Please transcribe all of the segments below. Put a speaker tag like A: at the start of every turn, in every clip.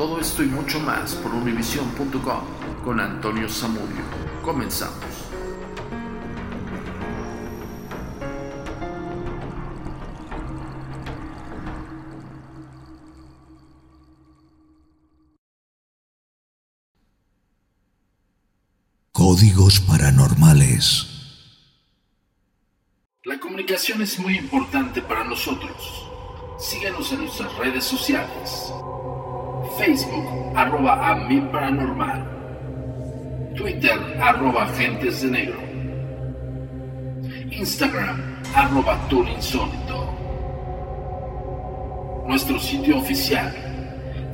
A: Todo esto y mucho más por univision.com con Antonio Zamudio. Comenzamos.
B: Códigos paranormales.
A: La comunicación es muy importante para nosotros. Síguenos en nuestras redes sociales. Facebook, arroba a mi paranormal. Twitter, arroba agentes de negro. Instagram, arroba insólito. Nuestro sitio oficial,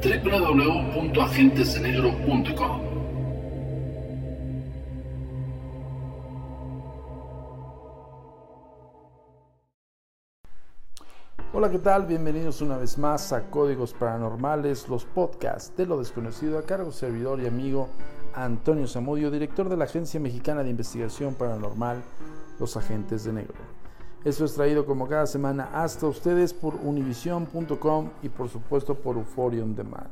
A: www.agentesdenegro.com.
C: Hola, ¿qué tal? Bienvenidos una vez más a Códigos Paranormales, los podcasts de lo desconocido a cargo servidor y amigo Antonio Zamudio, director de la Agencia Mexicana de Investigación Paranormal, Los Agentes de Negro. Esto es traído como cada semana hasta ustedes por univision.com y por supuesto por Euphoria On Demand.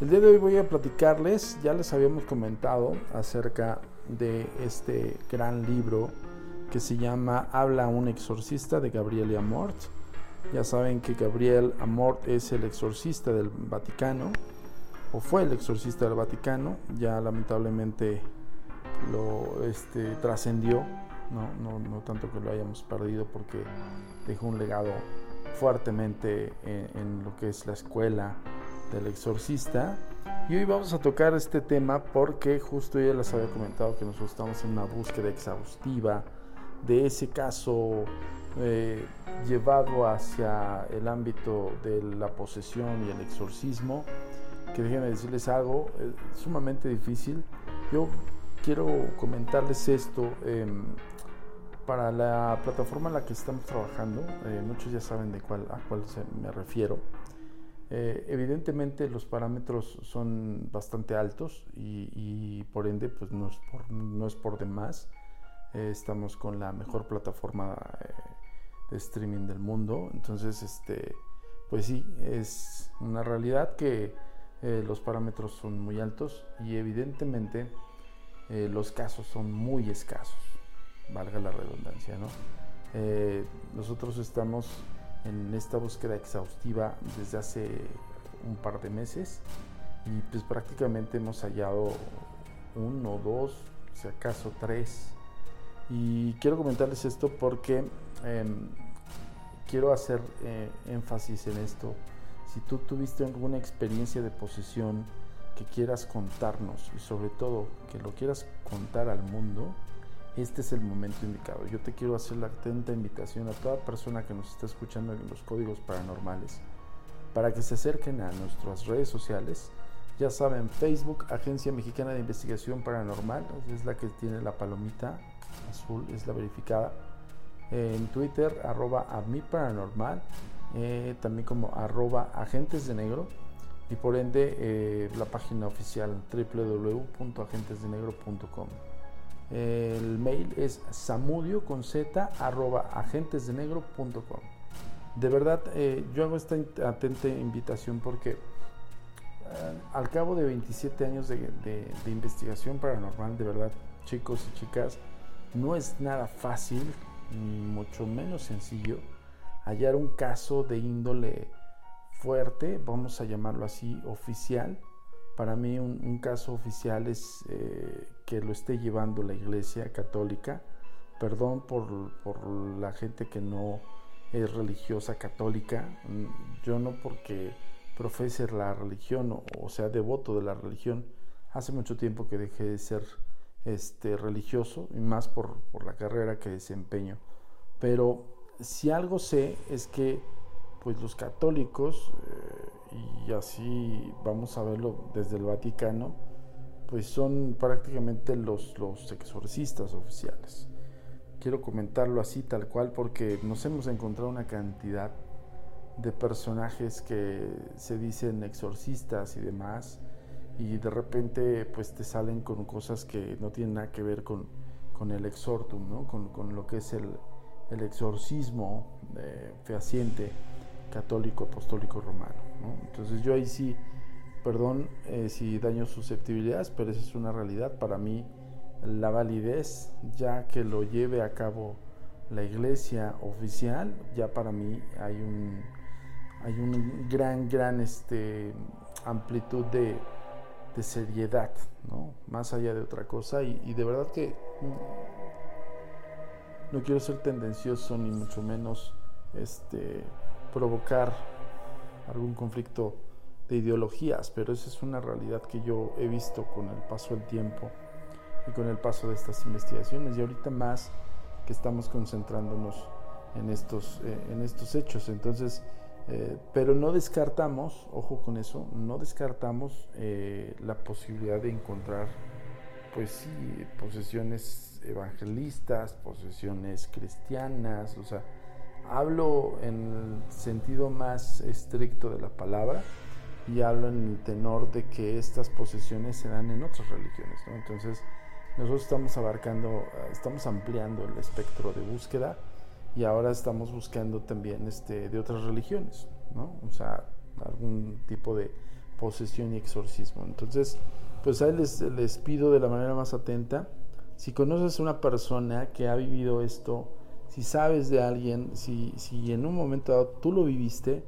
C: El día de hoy voy a platicarles, ya les habíamos comentado acerca de este gran libro que se llama Habla un exorcista de Gabriel Amort ya saben que Gabriel Amort es el exorcista del Vaticano, o fue el exorcista del Vaticano, ya lamentablemente lo este, trascendió, ¿no? No, tanto que lo hayamos perdido porque dejó un legado fuertemente en, lo que es la escuela del exorcista. Y hoy vamos a tocar este tema porque justo ya les había comentado que nosotros estamos en una búsqueda exhaustiva de ese caso eh, llevado hacia el ámbito de la posesión y el exorcismo, que déjenme decirles algo es sumamente difícil. Yo quiero comentarles esto. Em, para la plataforma en la que estamos trabajando, eh, muchos ya saben de cuál, a cuál me refiero. Eh, evidentemente los parámetros son bastante altos y, por ende pues no es por, no es por demás. estamos con la mejor plataforma streaming del mundo. Entonces, este, pues sí, es una realidad que eh, los parámetros son muy altos y evidentemente eh, los casos son muy escasos, valga la redundancia, ¿no? Eh, nosotros estamos en esta búsqueda exhaustiva desde hace un par de meses y pues prácticamente hemos hallado uno, dos, si acaso tres. Y quiero comentarles esto porque Em, quiero hacer eh, énfasis en esto. Si tú tuviste alguna experiencia de posesión que quieras contarnos y sobre todo que lo quieras contar al mundo, este es el momento indicado. Yo te quiero hacer la atenta invitación a toda persona que nos está escuchando en los códigos paranormales para que se acerquen a nuestras redes sociales. Ya saben, Facebook, Agencia Mexicana de Investigación Paranormal, es la que tiene la palomita azul, es la verificada en Twitter, arroba a mi paranormal, eh, también como arroba agentes de negro y por ende eh, la página oficial www.agentesdenegro.com. El mail es samudio con z arroba agentesdenegro.com. De verdad, eh, yo hago esta atenta invitación porque al cabo de 27 años de investigación paranormal, de verdad, chicos y chicas, no es nada fácil mucho menos sencillo hallar un caso de índole fuerte, vamos a llamarlo así, oficial, para mí un, caso oficial es eh, que lo esté llevando la Iglesia Católica. Perdón por, por la gente que no es religiosa católica. Mm, yo no porque profese la religión o, sea devoto de la religión. Hace mucho tiempo que dejé de ser este, religioso y más por, la carrera que desempeño. Pero si algo sé es que pues los católicos, eh, y así vamos a verlo desde el Vaticano, pues son prácticamente los, los exorcistas oficiales. Quiero comentarlo así tal cual porque nos hemos encontrado una cantidad de personajes que se dicen exorcistas y demás y de repente pues te salen con cosas que no tienen nada que ver con, con el exortum, ¿no? con, con, lo que es el, el exorcismo eh, fehaciente católico apostólico romano. Entonces yo ahí sí, perdón eh, si daño susceptibilidades, pero esa es una realidad para mí la validez ya que lo lleve a cabo la iglesia oficial, ya para mí hay un hay un gran, gran este, amplitud de, de seriedad, ¿no? Más allá de otra cosa. Y, de verdad que no quiero ser tendencioso ni mucho menos este, provocar algún conflicto de ideologías, pero esa es una realidad que yo he visto con el paso del tiempo y con el paso de estas investigaciones y ahorita más que estamos concentrándonos en estos, eh, en estos hechos. Entonces, eh, pero no descartamos, ojo con eso, no descartamos eh, la posibilidad de encontrar, pues sí, posesiones evangelistas, posesiones cristianas, o sea, hablo en el sentido más estricto de la palabra y hablo en el tenor de que estas posesiones se dan en otras religiones, ¿no? Entonces, nosotros estamos abarcando, eh, estamos ampliando el espectro de búsqueda y ahora estamos buscando también este, de otras religiones, ¿no? O sea, algún tipo de posesión y exorcismo. Entonces, pues ahí les, les pido de la manera más atenta, si conoces a una persona que ha vivido esto, si sabes de alguien, si, si en un momento dado tú lo viviste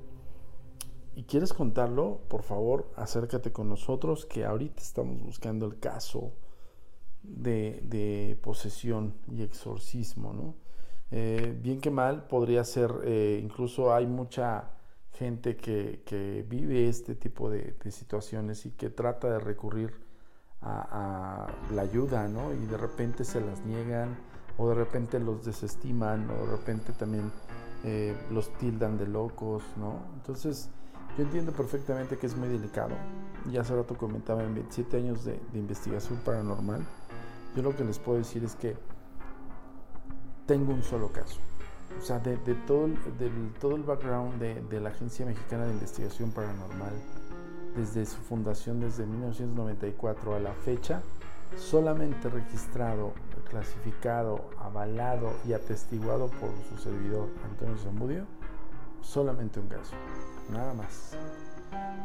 C: y quieres contarlo, por favor, acércate con nosotros, que ahorita estamos buscando el caso de, posesión y exorcismo, ¿no? Eh, bien que mal podría ser, eh, incluso hay mucha gente que, vive este tipo de, situaciones y que trata de recurrir a, la ayuda, ¿no? Y de repente se las niegan o de repente los desestiman o de repente también eh, los tildan de locos, ¿no? Entonces, yo entiendo perfectamente que es muy delicado. Ya hace rato comentaba en 27 años de investigación paranormal yo lo que les puedo decir es que tengo un solo caso. O sea, de, todo, del, todo el background de, la Agencia Mexicana de Investigación Paranormal, desde su fundación desde 1994 a la fecha, solamente registrado, clasificado, avalado y atestiguado por su servidor Antonio Zamudio, solamente un caso, nada más,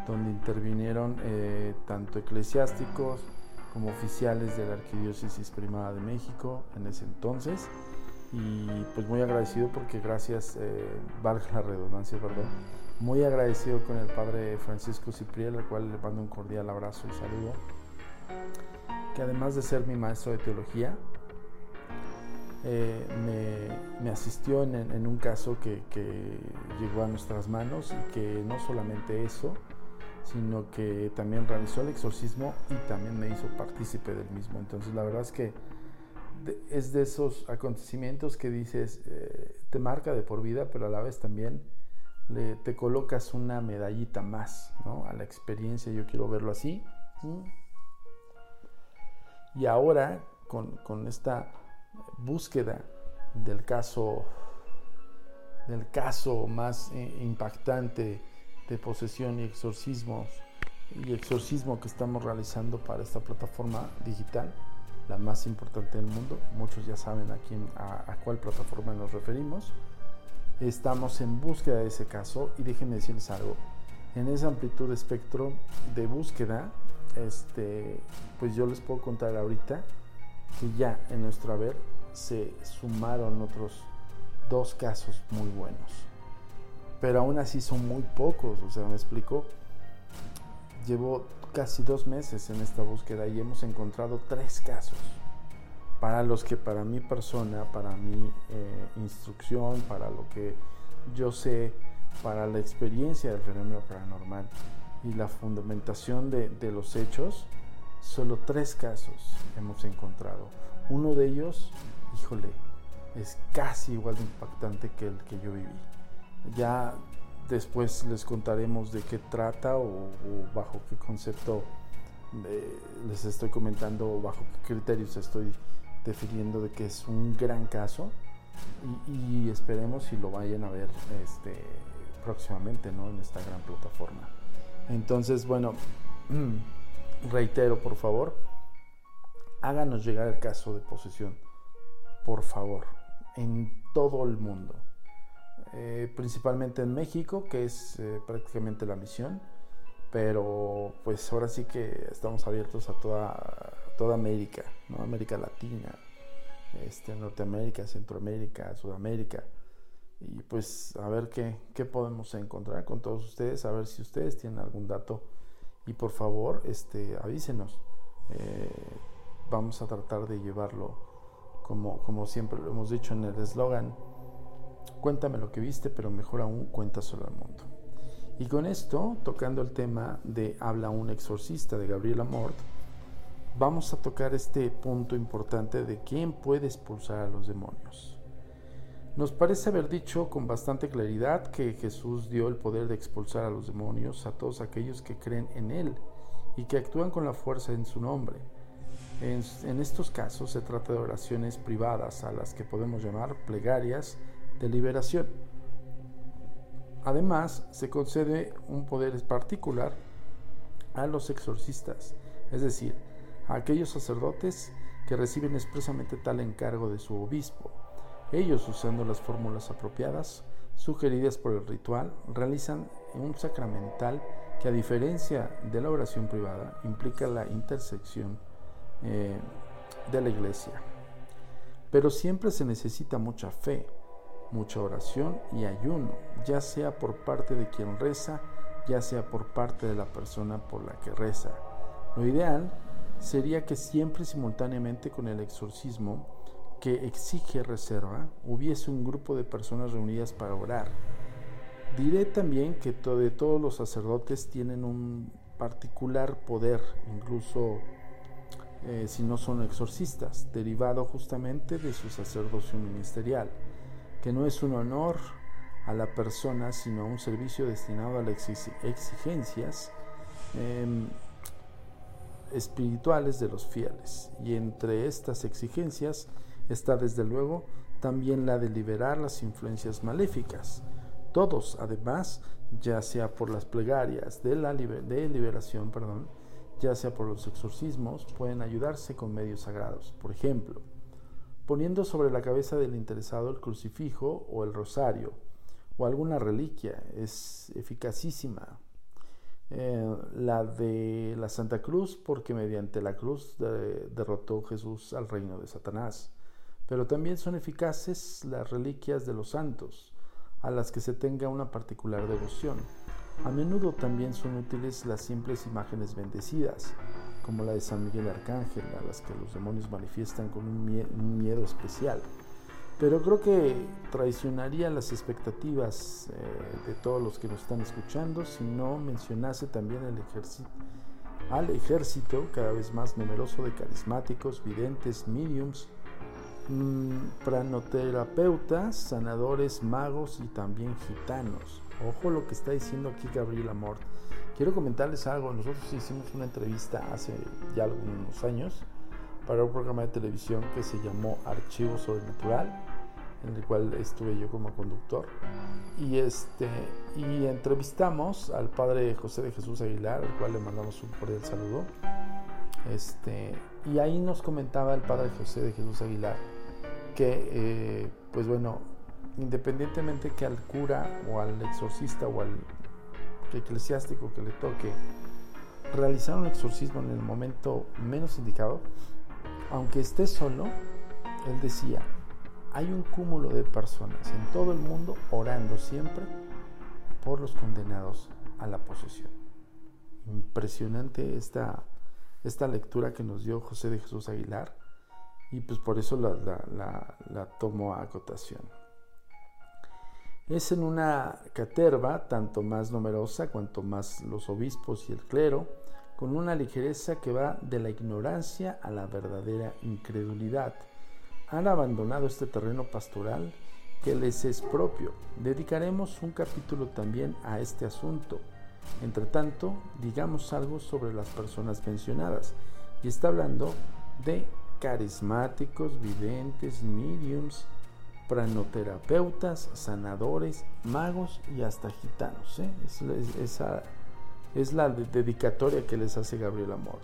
C: donde intervinieron eh, tanto eclesiásticos, como oficiales de la Arquidiócesis Primada de México en ese entonces. Y pues muy agradecido porque gracias, eh, valga la redundancia, perdón, muy agradecido con el padre Francisco Cipriel, al cual le mando un cordial abrazo y saludo, que además de ser mi maestro de teología, eh, me, asistió en, un caso que, que, llegó a nuestras manos y que no solamente eso, sino que también realizó el exorcismo y también me hizo partícipe del mismo. Entonces la verdad es que es de esos acontecimientos que dices, eh, te marca de por vida, pero a la vez también te colocas una medallita más a la experiencia, yo quiero verlo así. Y ahora, con, con esta búsqueda del caso, del caso más eh, impactante, de posesión y exorcismos y exorcismo que estamos realizando para esta plataforma digital, la más importante del mundo. Muchos ya saben a, quién, a, cuál plataforma nos referimos. Estamos en búsqueda de ese caso y déjenme decirles algo. En esa amplitud de espectro de búsqueda, este, pues yo les puedo contar ahorita que ya en nuestro haber se sumaron otros dos casos muy buenos pero aún así son muy pocos, o sea, me explico. llevo casi dos meses en esta búsqueda y hemos encontrado tres casos para los que para mi persona, para mi eh, instrucción, para lo que yo sé, para la experiencia del fenómeno paranormal y la fundamentación de, de los hechos, solo tres casos hemos encontrado. Uno de ellos, híjole, es casi igual de impactante que el que yo viví. Ya después les contaremos de qué trata o, bajo qué concepto eh, les estoy comentando, bajo qué criterios estoy definiendo de que es un gran caso y, esperemos si lo vayan a ver este, próximamente ¿no? en esta gran plataforma. Entonces, bueno, reitero, por favor, háganos llegar el caso de posesión, por favor, en todo el mundo. Eh, principalmente en México, que es eh, prácticamente la misión, pero pues ahora sí que estamos abiertos a toda, toda América, ¿no? América Latina, este, Norteamérica, Centroamérica, Sudamérica, y pues a ver qué, qué podemos encontrar con todos ustedes, a ver si ustedes tienen algún dato y por favor este, avísenos. Eh, vamos a tratar de llevarlo como, como siempre lo hemos dicho en el eslogan Cuéntame lo que viste, pero mejor aún cuéntaselo al mundo. Y con esto, tocando el tema de Habla un exorcista de Gabriela Mort, vamos a tocar este punto importante de quién puede expulsar a los demonios. Nos parece haber dicho con bastante claridad que Jesús dio el poder de expulsar a los demonios a todos aquellos que creen en Él y que actúan con la fuerza en su nombre. En, en estos casos se trata de oraciones privadas a las que podemos llamar plegarias de liberación. Además, se concede un poder particular a los exorcistas, es decir, a aquellos sacerdotes que reciben expresamente tal encargo de su obispo. Ellos, usando las fórmulas apropiadas, sugeridas por el ritual, realizan un sacramental que a diferencia de la oración privada implica la intersección eh, de la iglesia. Pero siempre se necesita mucha fe, mucha oración y ayuno, ya sea por parte de quien reza, ya sea por parte de la persona por la que reza. Lo ideal sería que siempre simultáneamente con el exorcismo que exige reserva, hubiese un grupo de personas reunidas para orar. Diré también que de todos los sacerdotes tienen un particular poder, incluso eh, si no son exorcistas, derivado justamente de su sacerdocio ministerial que no es un honor a la persona, sino un servicio destinado a las exigencias em, espirituales de los fieles. Y entre estas exigencias está desde luego también la de liberar las influencias maléficas. Todos, además, ya sea por las plegarias de, la de liberación, perdón, ya sea por los exorcismos, pueden ayudarse con medios sagrados. Por ejemplo, poniendo sobre la cabeza del interesado el crucifijo o el rosario o alguna reliquia. Es eficacísima. Eh, la de la Santa Cruz, porque mediante la cruz derrotó Jesús al reino de Satanás. Pero también son eficaces las reliquias de los santos, a las que se tenga una particular devoción. A menudo también son útiles las simples imágenes bendecidas, como la de San Miguel Arcángel, a las que los demonios manifiestan con un, miedo especial. Pero creo que traicionaría las expectativas eh, de todos los que nos están escuchando si no mencionase también al ejército cada vez más numeroso de carismáticos, videntes, mediums, mmm, pranoterapeutas, sanadores, magos y también gitanos. Ojo lo que está diciendo aquí Gabriel Amort Quiero comentarles algo. Nosotros hicimos una entrevista hace ya algunos años para un programa de televisión que se llamó Archivo Sobrenatural, en el cual estuve yo como conductor. Y, este, y entrevistamos al padre José de Jesús Aguilar, al cual le mandamos un cordial saludo. Este, y ahí nos comentaba el padre José de Jesús Aguilar que, eh, pues bueno, independientemente que al cura o al exorcista o al eclesiástico que le toque realizar un exorcismo en el momento menos indicado, aunque esté solo, él decía, hay un cúmulo de personas en todo el mundo orando siempre por los condenados a la posesión. impresionante esta, esta lectura que nos dio José de Jesús Aguilar y pues por eso la, tomo a acotación. Es en una caterva tanto más numerosa cuanto más los obispos y el clero, con una ligereza que va de la ignorancia a la verdadera incredulidad. Han abandonado este terreno pastoral que les es propio. Dedicaremos un capítulo también a este asunto. Entre tanto, digamos algo sobre las personas mencionadas. Y está hablando de carismáticos, videntes, mediums, pranoterapeutas, sanadores, magos y hasta gitanos. ¿eh? esa es la dedicatoria que les hace Gabriel Amor.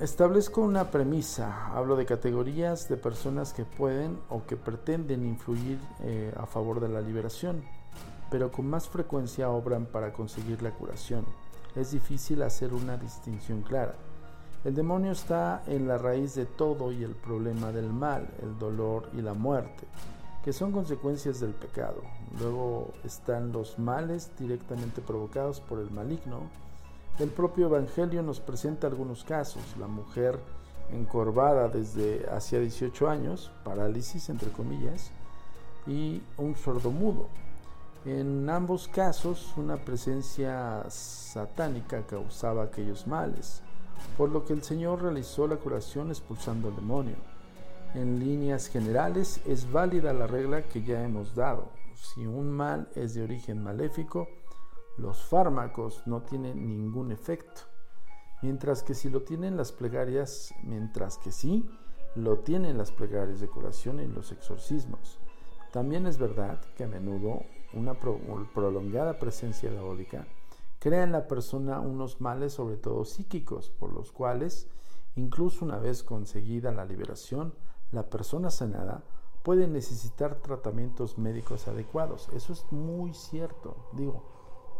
C: establezco una premisa, hablo de categorías de personas que pueden o que pretenden influir eh, a favor de la liberación, pero con más frecuencia obran para conseguir la curación. Es difícil hacer una distinción clara. El demonio está en la raíz de todo y el problema del mal, el dolor y la muerte que son consecuencias del pecado. Luego están los males directamente provocados por el maligno. El propio Evangelio nos presenta algunos casos. La mujer encorvada desde hacía 18 años, parálisis entre comillas, y un sordomudo. En ambos casos una presencia satánica causaba aquellos males, por lo que el Señor realizó la curación expulsando al demonio. En líneas generales es válida la regla que ya hemos dado. Si un mal es de origen maléfico, los fármacos no tienen ningún efecto. Mientras que si lo tienen las plegarias, mientras que sí, lo tienen las plegarias de curación y los exorcismos. También es verdad que a menudo una prolongada presencia diabólica crea en la persona unos males, sobre todo psíquicos, por los cuales, incluso una vez conseguida la liberación, la persona sanada puede necesitar tratamientos médicos adecuados. Eso es muy cierto. Digo,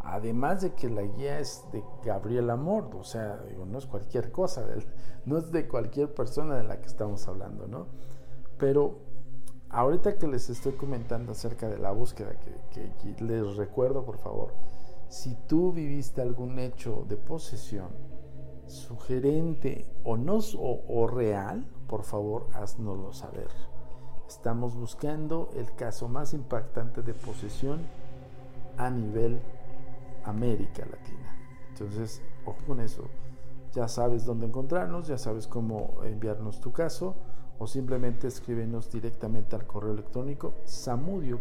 C: además de que la guía es de Gabriel Amor, o sea, digo, no es cualquier cosa, no es de cualquier persona de la que estamos hablando, ¿no? Pero ahorita que les estoy comentando acerca de la búsqueda, que, les recuerdo, por favor, si tú viviste algún hecho de posesión sugerente o no o real, por favor haznoslo saber. Estamos buscando el caso más impactante de posesión a nivel América Latina. Entonces, ojo con eso. Ya sabes dónde encontrarnos, ya sabes cómo enviarnos tu caso o simplemente escríbenos directamente al correo electrónico samudio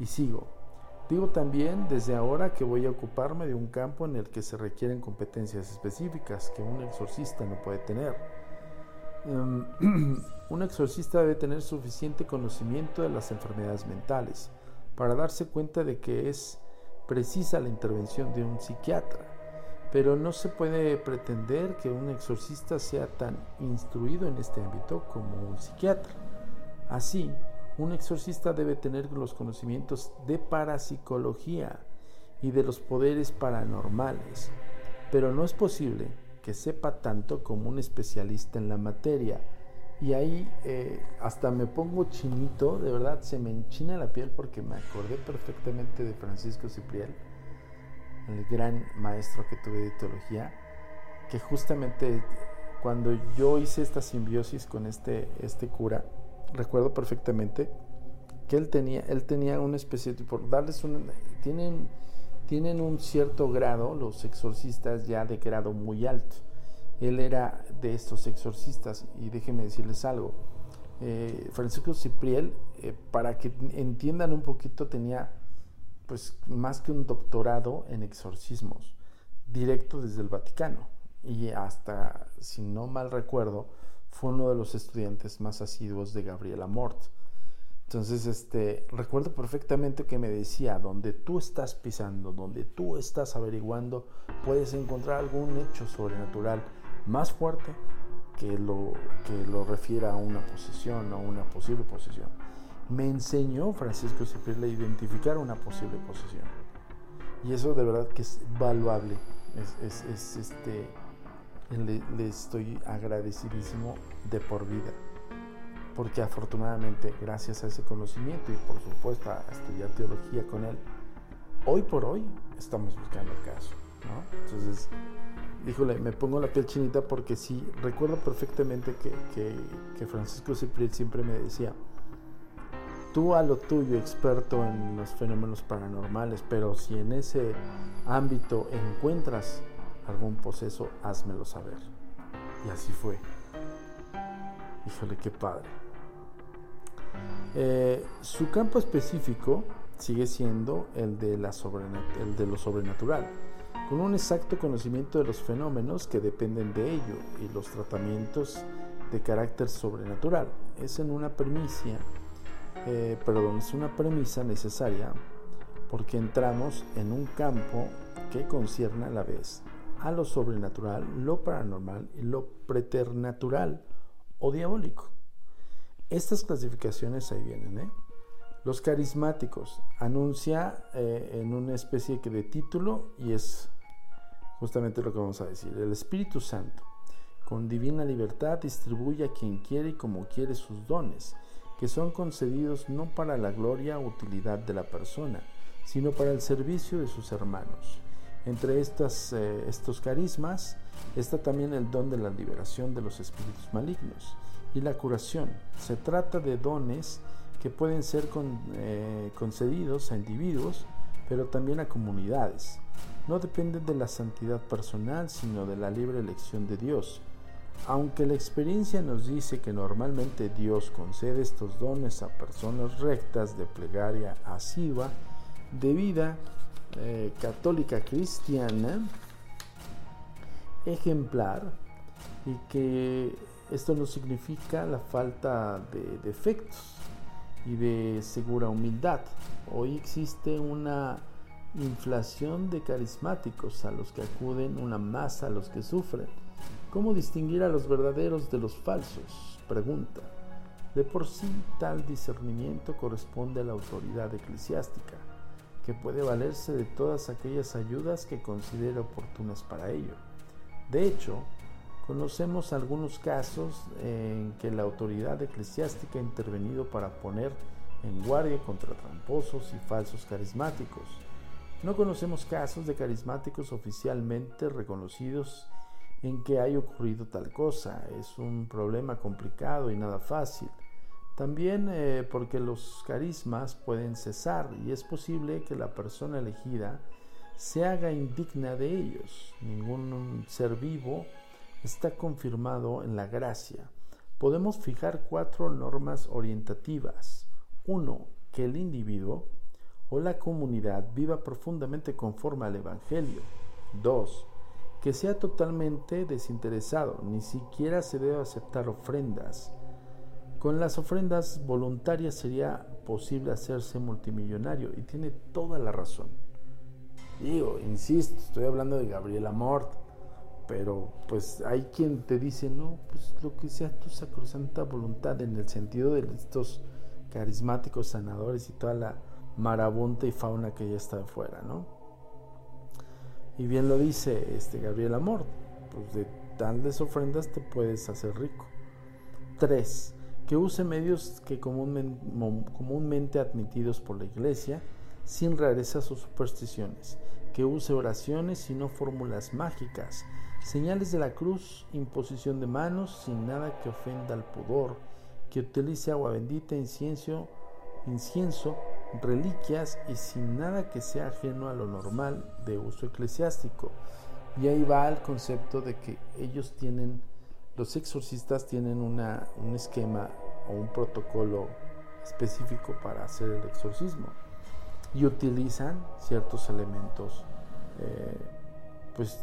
C: Y sigo. Digo también desde ahora que voy a ocuparme de un campo en el que se requieren competencias específicas que un exorcista no puede tener. Em, un exorcista debe tener suficiente conocimiento de las enfermedades mentales para darse cuenta de que es precisa la intervención de un psiquiatra, pero no se puede pretender que un exorcista sea tan instruido en este ámbito como un psiquiatra. Así, un exorcista debe tener los conocimientos de parapsicología y de los poderes paranormales, pero no es posible que sepa tanto como un especialista en la materia. Y ahí eh, hasta me pongo chinito, de verdad se me enchina la piel porque me acordé perfectamente de Francisco Cipriel, el gran maestro que tuve de teología, que justamente cuando yo hice esta simbiosis con este, este cura, recuerdo perfectamente que él tenía, él tenía una especie de, por darles un, tienen, tienen un cierto grado, los exorcistas ya de grado muy alto. Él era de estos exorcistas y déjenme decirles algo. Eh, Francisco Cipriel, eh, para que entiendan un poquito, tenía pues más que un doctorado en exorcismos, directo desde el Vaticano. Y hasta, si no mal recuerdo, fue uno de los estudiantes más asiduos de Gabriela Mort. Entonces, este, recuerdo perfectamente que me decía, donde tú estás pisando, donde tú estás averiguando, puedes encontrar algún hecho sobrenatural más fuerte que lo, que lo refiera a una posesión, a una posible posesión. Me enseñó Francisco Cipriel a identificar una posible posesión. Y eso de verdad que es valuable. Es, es este, le, estoy agradecidísimo de por vida. porque afortunadamente gracias a ese conocimiento y por supuesto a estudiar teología con él, hoy por hoy estamos buscando el caso. ¿no? Entonces, híjole, me pongo la piel chinita porque sí, recuerdo perfectamente que, que, que Francisco Cipril siempre me decía, tú a lo tuyo, experto en los fenómenos paranormales, pero si en ese ámbito encuentras algún proceso, házmelo saber. Y así fue. Híjole, qué padre. Eh, su campo específico sigue siendo el de, la el de lo sobrenatural, con un exacto conocimiento de los fenómenos que dependen de ello y los tratamientos de carácter sobrenatural. Es en una premisa, eh, perdón, es una premisa necesaria porque entramos en un campo que concierne a la vez a lo sobrenatural, lo paranormal y lo preternatural o diabólico. Estas clasificaciones ahí vienen. ¿eh? Los carismáticos anuncia eh, en una especie de título y es justamente lo que vamos a decir. El Espíritu Santo, con divina libertad, distribuye a quien quiere y como quiere sus dones, que son concedidos no para la gloria o utilidad de la persona, sino para el servicio de sus hermanos. Entre estas, eh, estos carismas está también el don de la liberación de los espíritus malignos y la curación. Se trata de dones que pueden ser eh, concedidos a individuos, pero también a comunidades. No dependen de la santidad personal, sino de la libre elección de Dios. Aunque la experiencia nos dice que normalmente Dios concede estos dones a personas rectas de plegaria asidua, de vida eh, católica cristiana ejemplar y que esto no significa la falta de defectos y de segura humildad. Hoy existe una inflación de carismáticos a los que acuden, una masa a los que sufren. ¿Cómo distinguir a los verdaderos de los falsos? Pregunta. De por sí tal discernimiento corresponde a la autoridad eclesiástica que puede valerse de todas aquellas ayudas que considere oportunas para ello. De hecho, conocemos algunos casos en que la autoridad eclesiástica ha intervenido para poner en guardia contra tramposos y falsos carismáticos. No conocemos casos de carismáticos oficialmente reconocidos en que haya ocurrido tal cosa. Es un problema complicado y nada fácil. También eh, porque los carismas pueden cesar y es posible que la persona elegida se haga indigna de ellos. Ningún ser vivo está confirmado en la gracia. Podemos fijar cuatro normas orientativas. Uno, que el individuo o la comunidad viva profundamente conforme al Evangelio. Dos, que sea totalmente desinteresado, ni siquiera se debe aceptar ofrendas. Con las ofrendas voluntarias sería posible hacerse multimillonario y tiene toda la razón. Digo, insisto, estoy hablando de Gabriela Mort, pero pues hay quien te dice, no, pues lo que sea tu sacrosanta voluntad en el sentido de estos carismáticos sanadores y toda la marabunta y fauna que ya está afuera, ¿no? Y bien lo dice este Gabriela Mort, pues de tantas ofrendas te puedes hacer rico. 3 que use medios que comúnmente admitidos por la Iglesia, sin rarezas o supersticiones, que use oraciones y no fórmulas mágicas, señales de la cruz, imposición de manos, sin nada que ofenda al pudor, que utilice agua bendita, incienso, incienso, reliquias y sin nada que sea ajeno a lo normal de uso eclesiástico. Y ahí va el concepto de que ellos tienen los exorcistas tienen un esquema o un protocolo específico para hacer el exorcismo y utilizan ciertos elementos eh, pues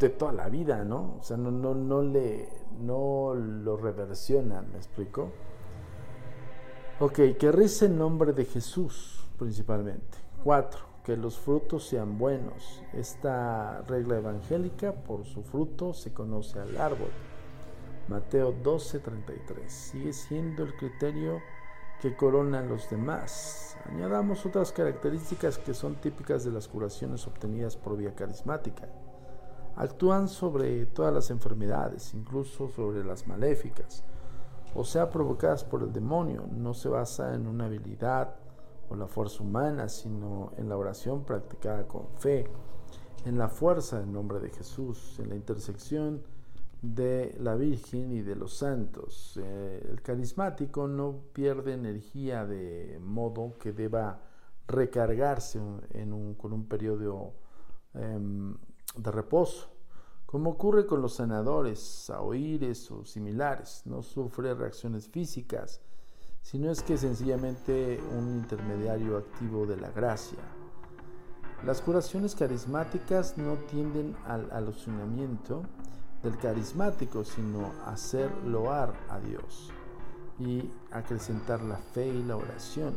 C: de toda la vida, ¿no? O sea, no, le, no lo reversionan, ¿me explico? Ok, que reza en nombre de Jesús principalmente. Cuatro, que los frutos sean buenos. Esta regla evangélica, por su fruto se conoce al árbol. Mateo 12:33. Sigue siendo el criterio que corona a los demás. Añadamos otras características que son típicas de las curaciones obtenidas por vía carismática. Actúan sobre todas las enfermedades, incluso sobre las maléficas. o sea provocadas por el demonio, no se basa en una habilidad o la fuerza humana, sino en la oración practicada con fe, en la fuerza del nombre de Jesús, en la intersección de la Virgen y de los santos. Eh, el carismático no pierde energía de modo que deba recargarse en un, con un periodo em, de reposo. Como ocurre con los sanadores, saoires o similares, no sufre reacciones físicas, sino es que sencillamente un intermediario activo de la gracia. Las curaciones carismáticas no tienden al alucinamiento del carismático, sino hacer loar a Dios y acrecentar la fe y la oración.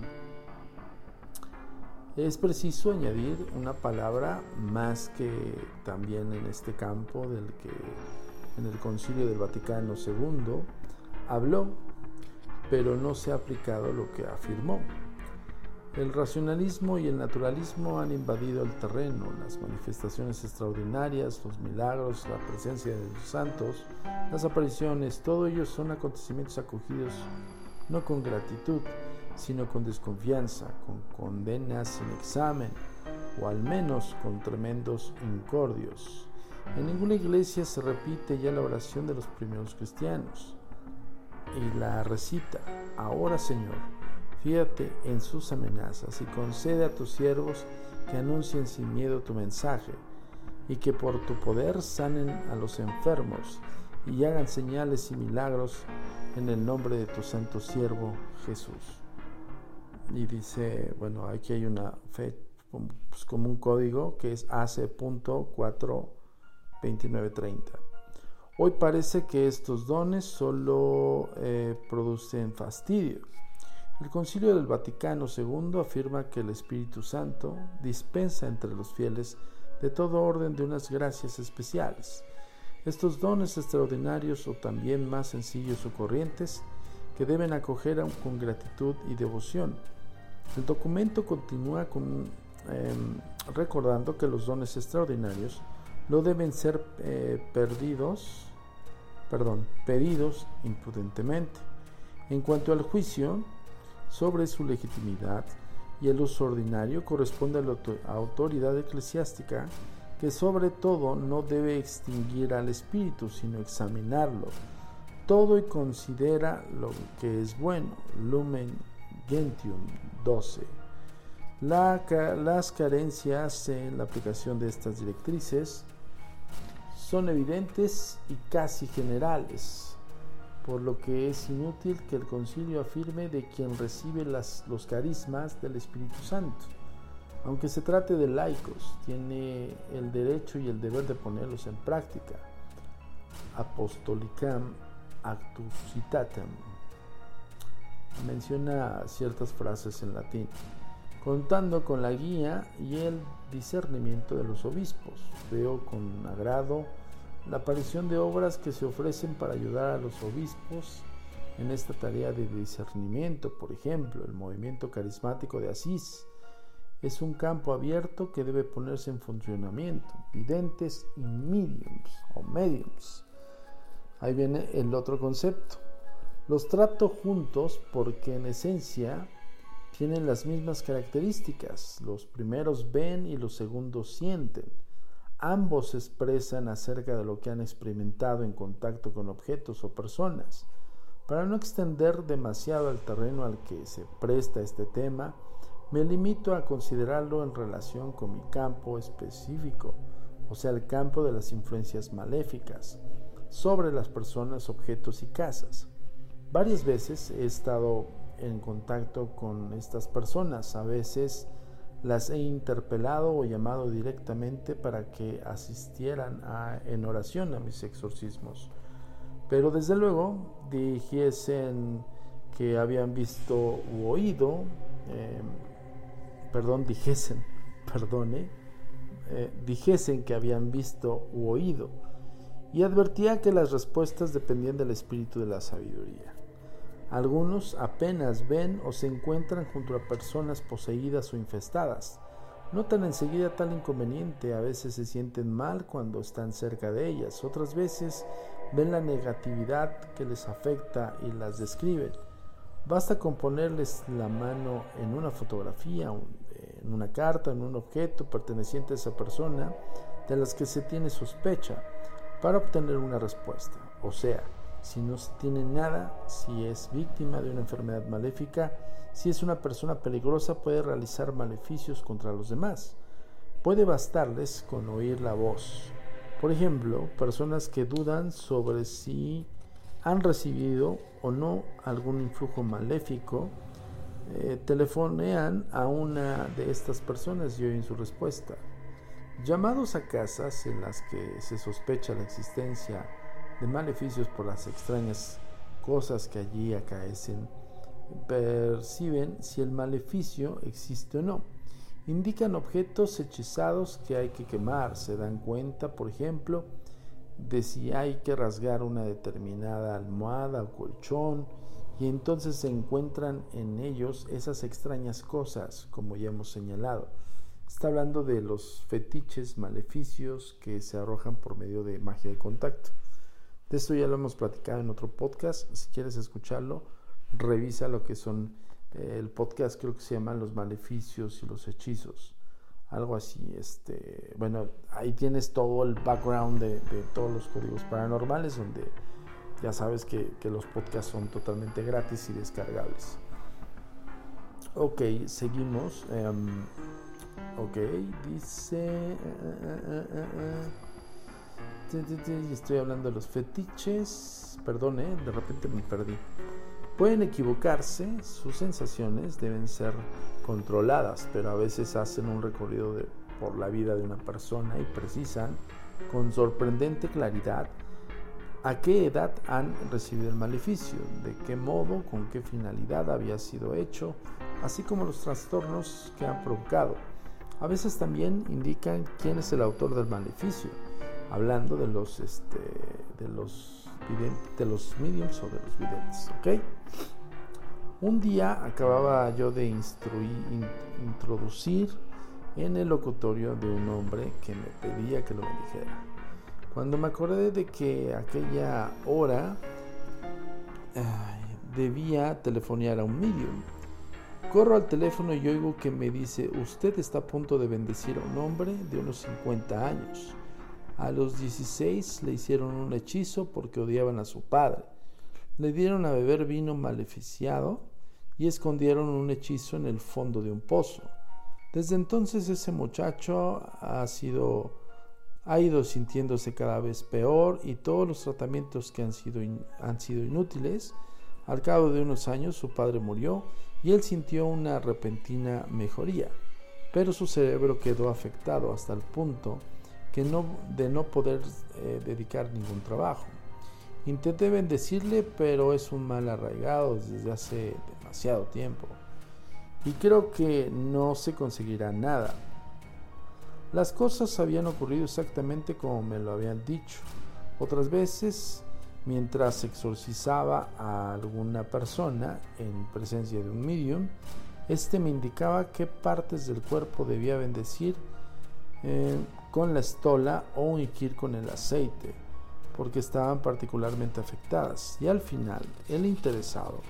C: Es preciso añadir una palabra más que también en este campo del que en el Concilio del Vaticano II habló pero no se ha aplicado lo que afirmó. El racionalismo y el naturalismo han invadido el terreno, las manifestaciones extraordinarias, los milagros, la presencia de los santos, las apariciones, todo ello son acontecimientos acogidos no con gratitud, sino con desconfianza, con condenas sin examen, o al menos con tremendos incordios. En ninguna iglesia se repite ya la oración de los primeros cristianos y la recita, ahora Señor, en sus amenazas y concede a tus siervos que anuncien sin miedo tu mensaje y que por tu poder sanen a los enfermos y hagan señales y milagros en el nombre de tu santo siervo Jesús. Y dice, bueno, aquí hay una fe, pues como un código que es AC.42930. Hoy parece que estos dones solo eh, producen fastidio. El Concilio del Vaticano II afirma que el Espíritu Santo dispensa entre los fieles de todo orden de unas gracias especiales. Estos dones extraordinarios o también más sencillos o corrientes que deben acoger con gratitud y devoción. El documento continúa em, recordando que los dones extraordinarios no deben ser eh, perdidos perdón, pedidos imprudentemente. En cuanto al juicio sobre su legitimidad y el uso ordinario corresponde a la autoridad eclesiástica que sobre todo no debe extinguir al espíritu, sino examinarlo todo y considera lo que es bueno. Lumen Gentium 12. las carencias en la aplicación de estas directrices son evidentes y casi generales, por lo que es inútil que el concilio afirme de quien recibe los carismas del Espíritu Santo. Aunque se trate de laicos, tiene el derecho y el deber de ponerlos en práctica. Apostolicam actus citatem. Menciona ciertas frases en latín contando con la guía y el discernimiento de los obispos. Veo con agrado la aparición de obras que se ofrecen para ayudar a los obispos en esta tarea de discernimiento. Por ejemplo, el movimiento carismático de Asís es un campo abierto que debe ponerse en funcionamiento. Videntes y mediums o mediums. Ahí viene el otro concepto. Los trato juntos porque en esencia tienen las mismas características. Los primeros ven y los segundos sienten. Ambos expresan acerca de lo que han experimentado en contacto con objetos o personas. Para no extender demasiado el terreno al que se presta este tema, me limito a considerarlo en relación con mi campo específico, o sea, el campo de las influencias maléficas, sobre las personas, objetos y casas. Varias veces he estado en contacto con estas personas. A veces las he interpelado o llamado directamente para que asistieran en oración a mis exorcismos. Pero desde luego dijesen que habían visto u oído, em, perdón, dijesen, perdone, eh, dijesen que habían visto u oído, y advertía que las respuestas dependían del espíritu de la sabiduría. Algunos apenas ven o se encuentran junto a personas poseídas o infestadas. Notan enseguida tal inconveniente, a veces se sienten mal cuando están cerca de ellas, otras veces ven la negatividad que les afecta y las describen. Basta con ponerles la mano en una fotografía, en una carta, en un objeto perteneciente a esa persona de las que se tiene sospecha para obtener una respuesta. O sea, si no se tiene nada, si es víctima de una enfermedad maléfica, si es una persona peligrosa, puede realizar maleficios contra los demás. Puede bastarles con oír la voz. Por ejemplo, personas que dudan sobre si han recibido o no algún influjo maléfico, eh, telefonean a una de estas personas y oyen su respuesta. Llamados a casas en las que se sospecha la existencia de maleficios por las extrañas cosas que allí acaecen, perciben si el maleficio existe o no. Indican objetos hechizados que hay que quemar, se dan cuenta, por ejemplo, de si hay que rasgar una determinada almohada o colchón, y entonces se encuentran en ellos esas extrañas cosas, como ya hemos señalado. Está hablando de los fetiches, maleficios que se arrojan por medio de magia de contacto. De esto ya lo hemos platicado en otro podcast. Si quieres escucharlo, revisa lo que son eh, el podcast, creo que se llama Los maleficios y los hechizos. Algo así. Este, bueno, ahí tienes todo el background de, todos los códigos paranormales, donde ya sabes que, los podcasts son totalmente gratis y descargables. Ok, seguimos. Em, ok, dice... Eh, eh, Estoy hablando de los fetiches. Perdón, ¿eh? de repente me perdí. Pueden equivocarse, sus sensaciones deben ser controladas, pero a veces hacen un recorrido por la vida de una persona y precisan con sorprendente claridad a qué edad han recibido el maleficio, de qué modo, con qué finalidad había sido hecho, así como los trastornos que han provocado. A veces también indican quién es el autor del maleficio hablando de los, este, de los, de los mediums o de los videntes, ¿ok? Un día acababa yo de instruir, introducir en el locutorio de un hombre que me pedía que lo bendijera. Cuando me acordé de que aquella hora debía telefonear a un medium, corro al teléfono y oigo que me dice, usted está a punto de bendecir a un hombre de unos 50 años. A los 16 le hicieron un hechizo porque odiaban a su padre. Le dieron a beber vino maleficiado y escondieron un hechizo en el fondo de un pozo. Desde entonces ese muchacho ha sido ha ido sintiéndose cada vez peor y todos los tratamientos que han sido, han sido inútiles. Al cabo de unos años su padre murió y él sintió una repentina mejoría, pero su cerebro quedó afectado hasta el punto de no poder eh, dedicar ningún trabajo. Intenté bendecirle, pero es un mal arraigado desde hace demasiado tiempo. Y creo que no se conseguirá nada. Las cosas habían ocurrido exactamente como me lo habían dicho. Otras veces, mientras exorcizaba a alguna persona en presencia de un medium, este me indicaba qué partes del cuerpo debía bendecir eh, con la estola o ungir con el aceite, porque estaban particularmente afectadas. Y al final, el interesado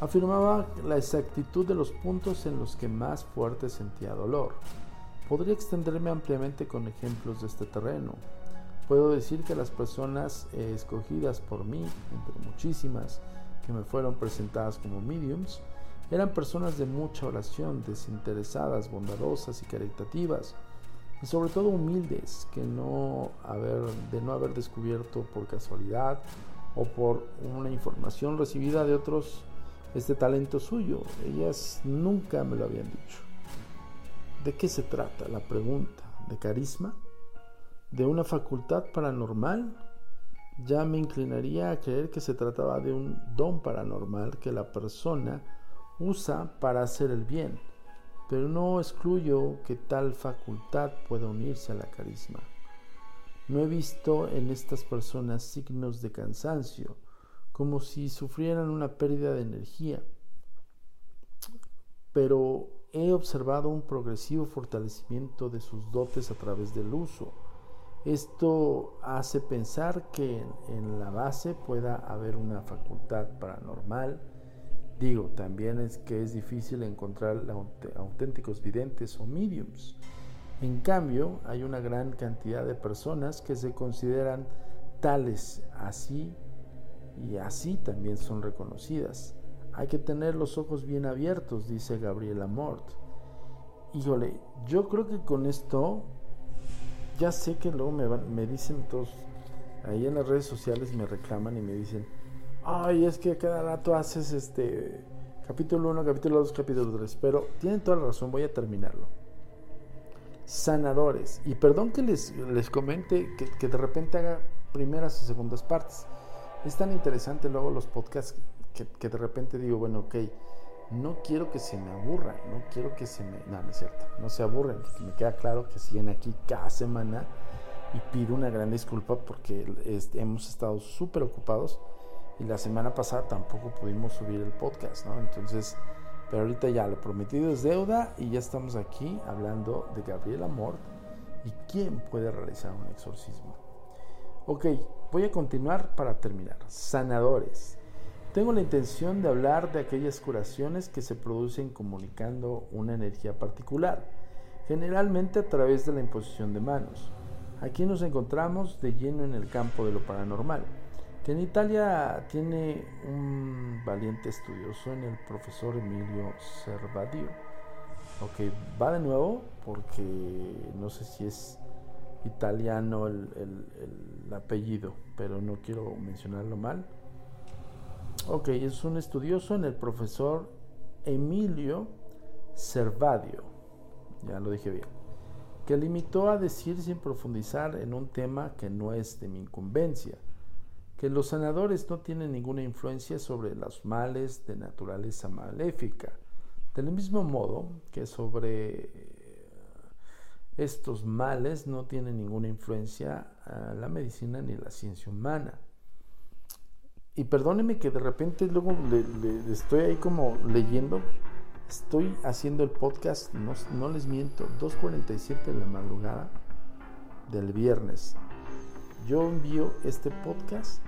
C: afirmaba la exactitud de los puntos en los que más fuerte sentía dolor. Podría extenderme ampliamente con ejemplos de este terreno. Puedo decir que las personas escogidas por mí, entre muchísimas que me fueron presentadas como mediums, eran personas de mucha oración, desinteresadas, bondadosas y caritativas, y sobre todo humildes, que no haber, de no haber descubierto por casualidad o por una información recibida de otros este talento suyo. Ellas nunca me lo habían dicho. ¿De qué se trata? La pregunta. ¿De carisma? ¿De una facultad paranormal? Ya me inclinaría a creer que se trataba de un don paranormal que la persona usa para hacer el bien, pero no excluyo que tal facultad pueda unirse a la carisma. No he visto en estas personas signos de cansancio, como si sufrieran una pérdida de energía, pero he observado un progresivo fortalecimiento de sus dotes a través del uso. Esto hace pensar que en la base pueda haber una facultad paranormal. Digo, también es que es difícil encontrar auténticos videntes o mediums. En cambio, hay una gran cantidad de personas que se consideran tales así y así también son reconocidas. Hay que tener los ojos bien abiertos, dice Gabriela Mort. Híjole, yo creo que con esto ya sé que luego me, me dicen todos, ahí en las redes sociales me reclaman y me dicen, ay, es que cada rato haces este capítulo 1, capítulo 2, capítulo 3, pero tienen toda la razón, voy a terminarlo. Sanadores, y perdón que les, les comente que, que de repente haga primeras y segundas partes. Es tan interesante luego los podcasts que, que, de repente digo, bueno, ok, no quiero que se me aburran, no quiero que se me... No, no es cierto, no se aburren, porque me queda claro que siguen aquí cada semana y pido una gran disculpa porque este, hemos estado súper ocupados y la semana pasada tampoco pudimos subir el podcast, ¿no? Entonces, pero ahorita ya lo prometido es deuda y ya estamos aquí hablando de Gabriel Amor y quién puede realizar un exorcismo. Ok, voy a continuar para terminar. Sanadores. Tengo la intención de hablar de aquellas curaciones que se producen comunicando una energía particular, generalmente a través de la imposición de manos. Aquí nos encontramos de lleno en el campo de lo paranormal, que en Italia tiene un valiente estudioso en el profesor Emilio Servadio. Ok, va de nuevo porque no sé si es italiano el, el apellido, pero no quiero mencionarlo mal. Ok, es un estudioso en el profesor Emilio Servadio, ya lo dije bien, que limitó a decir sin profundizar en un tema que no es de mi incumbencia, que los sanadores no tienen ninguna influencia sobre los males de naturaleza maléfica, del mismo modo que sobre estos males no tienen ninguna influencia la medicina ni la ciencia humana y perdóneme que de repente luego le, estoy ahí como leyendo. Estoy haciendo el podcast, no, no les miento, 2.47 de la madrugada del viernes. Yo envío este podcast,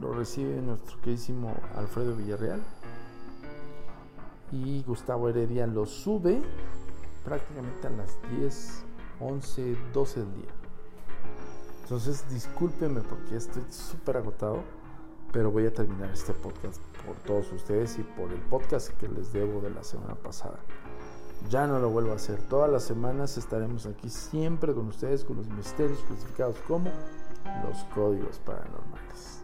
C: lo recibe nuestro queridísimo Alfredo Villarreal y Gustavo Heredia lo sube prácticamente a las 10, 11, 12 del día. Entonces discúlpeme porque estoy súper agotado pero voy a terminar este podcast por todos ustedes y por el podcast que les debo de la semana pasada. Ya no lo vuelvo a hacer. Todas las semanas estaremos aquí siempre con ustedes con los misterios clasificados como los códigos paranormales.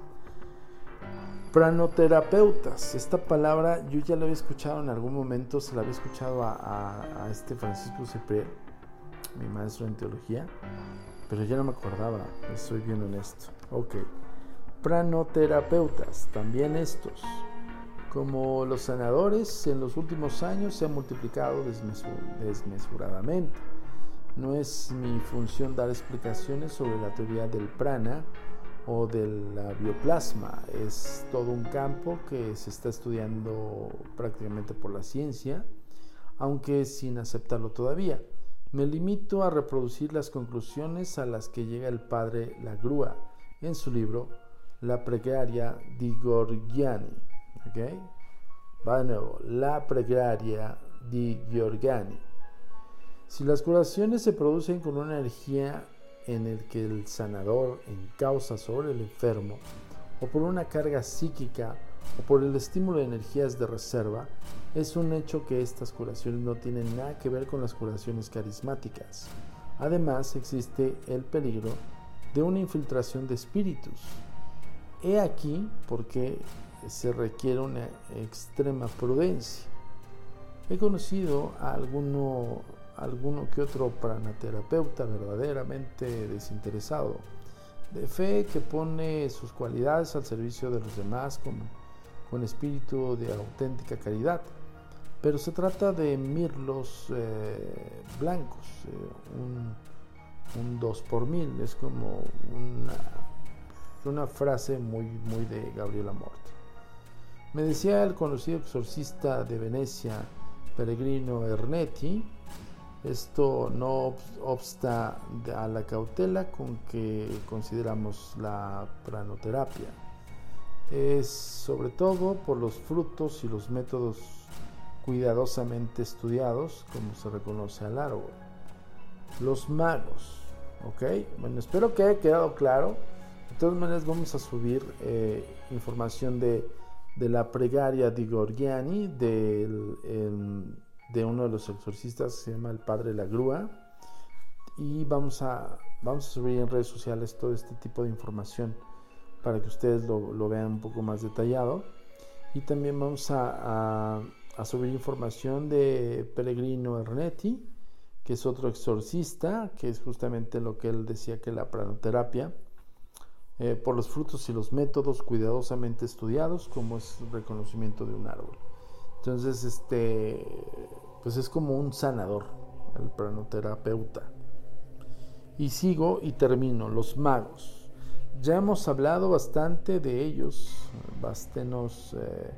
C: Pranoterapeutas. Esta palabra yo ya la había escuchado en algún momento, se la había escuchado a, este Francisco Cipriel, mi maestro en teología, pero ya no me acordaba, estoy bien honesto. Ok pranoterapeutas, también estos. Como los sanadores, en los últimos años se han multiplicado desmesuradamente. No es mi función dar explicaciones sobre la teoría del prana o del bioplasma. Es todo un campo que se está estudiando prácticamente por la ciencia, aunque sin aceptarlo todavía. Me limito a reproducir las conclusiones a las que llega el padre Lagrua en su libro la precaria di Gorgiani. ¿okay? Va de nuevo, la precaria di Gorgiani. Si las curaciones se producen con una energía en el que el sanador encausa sobre el enfermo, o por una carga psíquica, o por el estímulo de energías de reserva, es un hecho que estas curaciones no tienen nada que ver con las curaciones carismáticas. Además, existe el peligro de una infiltración de espíritus, He aquí porque se requiere una extrema prudencia. He conocido a alguno, alguno que otro pranaterapeuta verdaderamente desinteresado, de fe que pone sus cualidades al servicio de los demás con, con espíritu de auténtica caridad. Pero se trata de mirlos eh, blancos, eh, un, un 2 por mil, es como una frase muy, muy de Gabriel Amort. Me decía el conocido exorcista de Venecia, Peregrino Ernetti. Esto no obsta a la cautela con que consideramos la pranoterapia. Es sobre todo por los frutos y los métodos cuidadosamente estudiados, como se reconoce al árbol. Los magos, ¿ok? Bueno, espero que haya quedado claro. De todas maneras vamos a subir eh, información de, la pregaria di Gorgiani, del, de uno de los exorcistas que se llama el Padre La Grúa. Y vamos a, vamos a subir en redes sociales todo este tipo de información para que ustedes lo, vean un poco más detallado. Y también vamos a, a, subir información de Pellegrino Ernetti, que es otro exorcista, que es justamente lo que él decía que la pranoterapia, eh, por los frutos y los métodos cuidadosamente estudiados, como es el reconocimiento de un árbol. Entonces, este, pues es como un sanador, el pranoterapeuta. Y sigo y termino, los magos. Ya hemos hablado bastante de ellos, bastenos eh,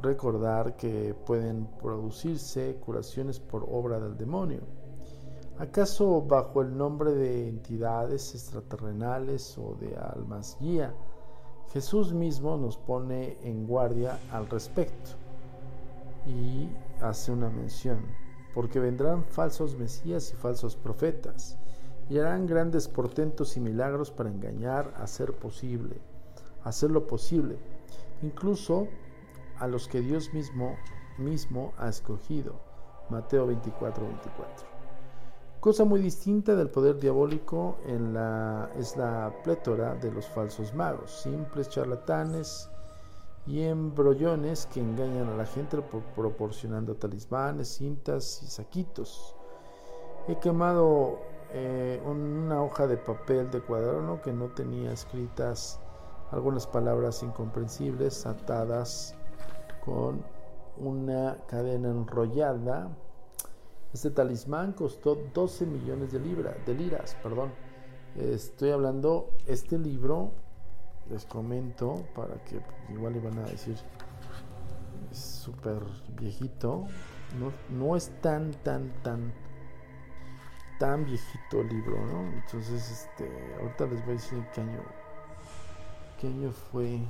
C: recordar que pueden producirse curaciones por obra del demonio. ¿Acaso bajo el nombre de entidades extraterrenales o de almas guía? Jesús mismo nos pone en guardia al respecto y hace una mención, porque vendrán falsos mesías y falsos profetas, y harán grandes portentos y milagros para engañar, hacer posible, hacer lo posible, incluso a los que Dios mismo mismo ha escogido. Mateo 24, 24. Cosa muy distinta del poder diabólico en la, es la plétora de los falsos magos, simples charlatanes, y embrollones que engañan a la gente proporcionando talismanes, cintas y saquitos. He quemado eh, una hoja de papel de cuaderno que no tenía escritas algunas palabras incomprensibles atadas con una cadena enrollada. Este talismán costó 12 millones de libras, de liras, perdón. Estoy hablando, este libro les comento para que pues, igual iban a decir es súper viejito. No, no, es tan tan tan tan viejito el libro no entonces este ahorita les voy a decir qué año qué año fue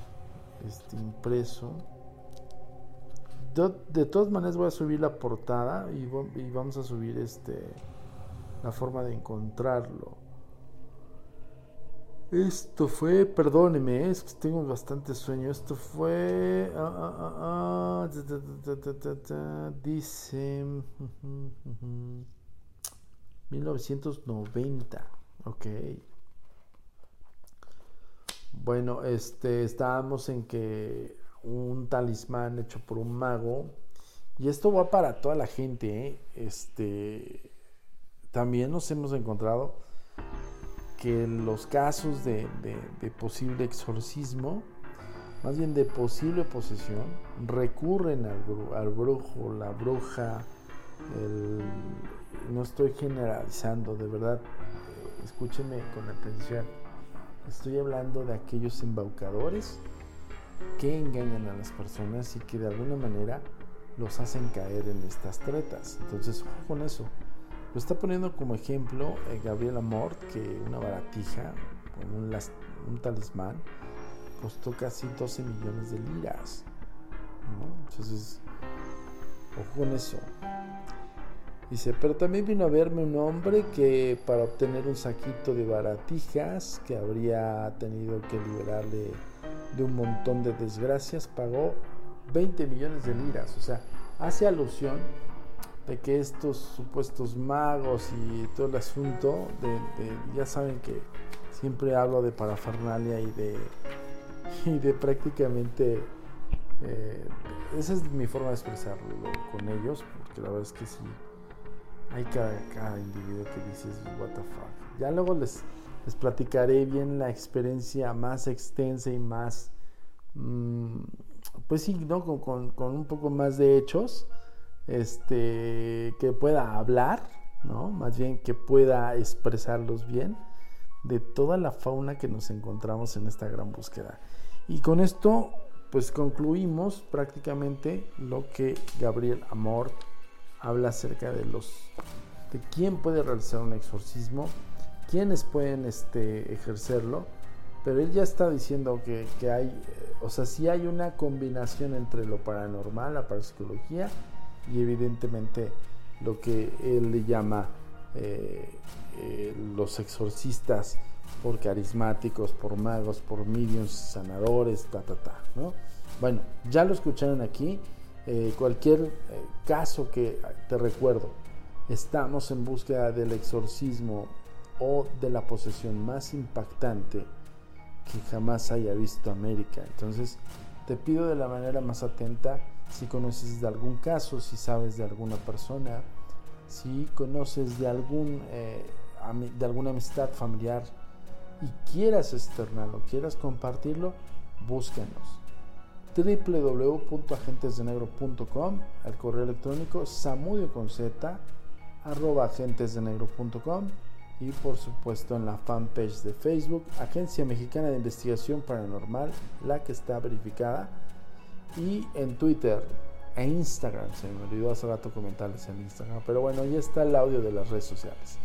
C: este impreso. De, de todas maneras voy a subir la portada y, y vamos a subir este la forma de encontrarlo esto fue, perdóneme, es que tengo bastante sueño. Esto fue. dice. 1990. Ok. Bueno, este. Estábamos en que un talismán hecho por un mago. Y esto va para toda la gente. ¿eh? Este. También nos hemos encontrado que los casos de, posible exorcismo, más bien de posible posesión, recurren al, brujo, la bruja, no estoy generalizando, de verdad, eh, escúchenme con atención, estoy hablando de aquellos embaucadores que engañan a las personas y que de alguna manera los hacen caer en estas tretas. Entonces, ojo con eso. Lo está poniendo como ejemplo eh, Gabriel Amor, que una baratija con un, talismán costó casi 12 millones de liras. Entonces, ojo con eso. Dice, pero también vino a verme un hombre que para obtener un saquito de baratijas que habría tenido que liberarle de un montón de desgracias, pagó 20 millones de liras. O sea, hace alusión de que estos supuestos magos y todo el asunto, ya saben que siempre hablo de parafernalia y de, y de prácticamente, eh, esa es mi forma de expresarlo con ellos, porque la verdad es que sí, hay cada, individuo que dices, what the fuck. Ya luego les, les platicaré bien la experiencia más extensa y más, mm, pues sí, ¿no? con, con un poco más de hechos este, que pueda hablar, ¿no? Más bien que pueda expresarlos bien de toda la fauna que nos encontramos en esta gran búsqueda. Y con esto, pues concluimos prácticamente lo que Gabriel Amor habla acerca de los de quién puede realizar un exorcismo, quiénes pueden este, ejercerlo, pero él ya está diciendo que, hay, eh, o sea, sí hay una combinación entre lo paranormal, la parapsicología y evidentemente lo que él le llama eh, eh, los exorcistas por carismáticos, por magos, por mediums, sanadores, ta, ta, ta, ¿no? Bueno, ya lo escucharon aquí. Eh, cualquier caso que te recuerdo, estamos en búsqueda del exorcismo o de la posesión más impactante que jamás haya visto América. Entonces, te pido de la manera más atenta si conoces de algún caso, si sabes de alguna persona, si conoces de, algún, eh, de alguna amistad familiar y quieras externarlo, quieras compartirlo, búsquenos. www.agentesdenegro.com al correo electrónico samudio arroba agentesdenegro.com y por supuesto en la fanpage de Facebook Agencia Mexicana de Investigación Paranormal la que está verificada y en Twitter e Instagram. Se me olvidó hace rato comentarles en Instagram. Pero bueno, ya está el audio de las redes sociales.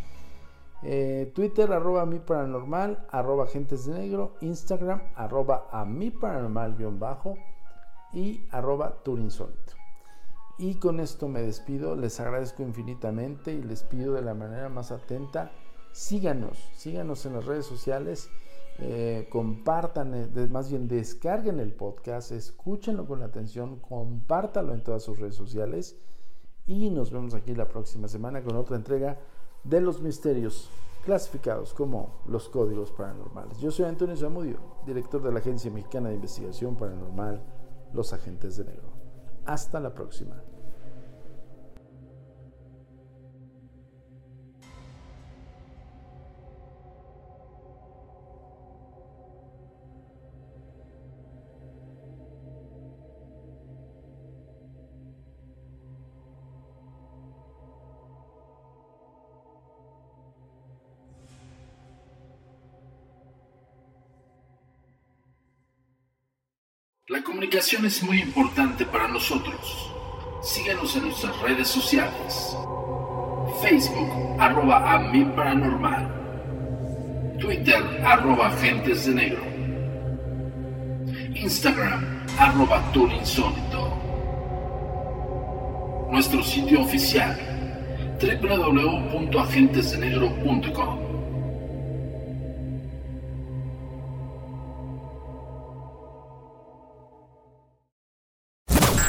C: Eh, Twitter arroba mi paranormal, arroba agentes de negro, Instagram arroba a mi paranormal guion bajo y arroba turinsólito. Y con esto me despido, les agradezco infinitamente y les pido de la manera más atenta, síganos, síganos en las redes sociales eh, compartan, eh, más bien descarguen el podcast, escúchenlo con atención, compártalo en todas sus redes sociales y nos vemos aquí la próxima semana con otra entrega de los misterios clasificados como los códigos paranormales. Yo soy Antonio Zamudio, director de la Agencia Mexicana de Investigación Paranormal, Los Agentes de Negro. Hasta la próxima.
A: Es muy importante para nosotros. Síguenos en nuestras redes sociales. Facebook, arroba a mi paranormal. Twitter, arroba agentes de negro. Instagram, arroba insólito. Nuestro sitio oficial, www.agentesdenegro.com.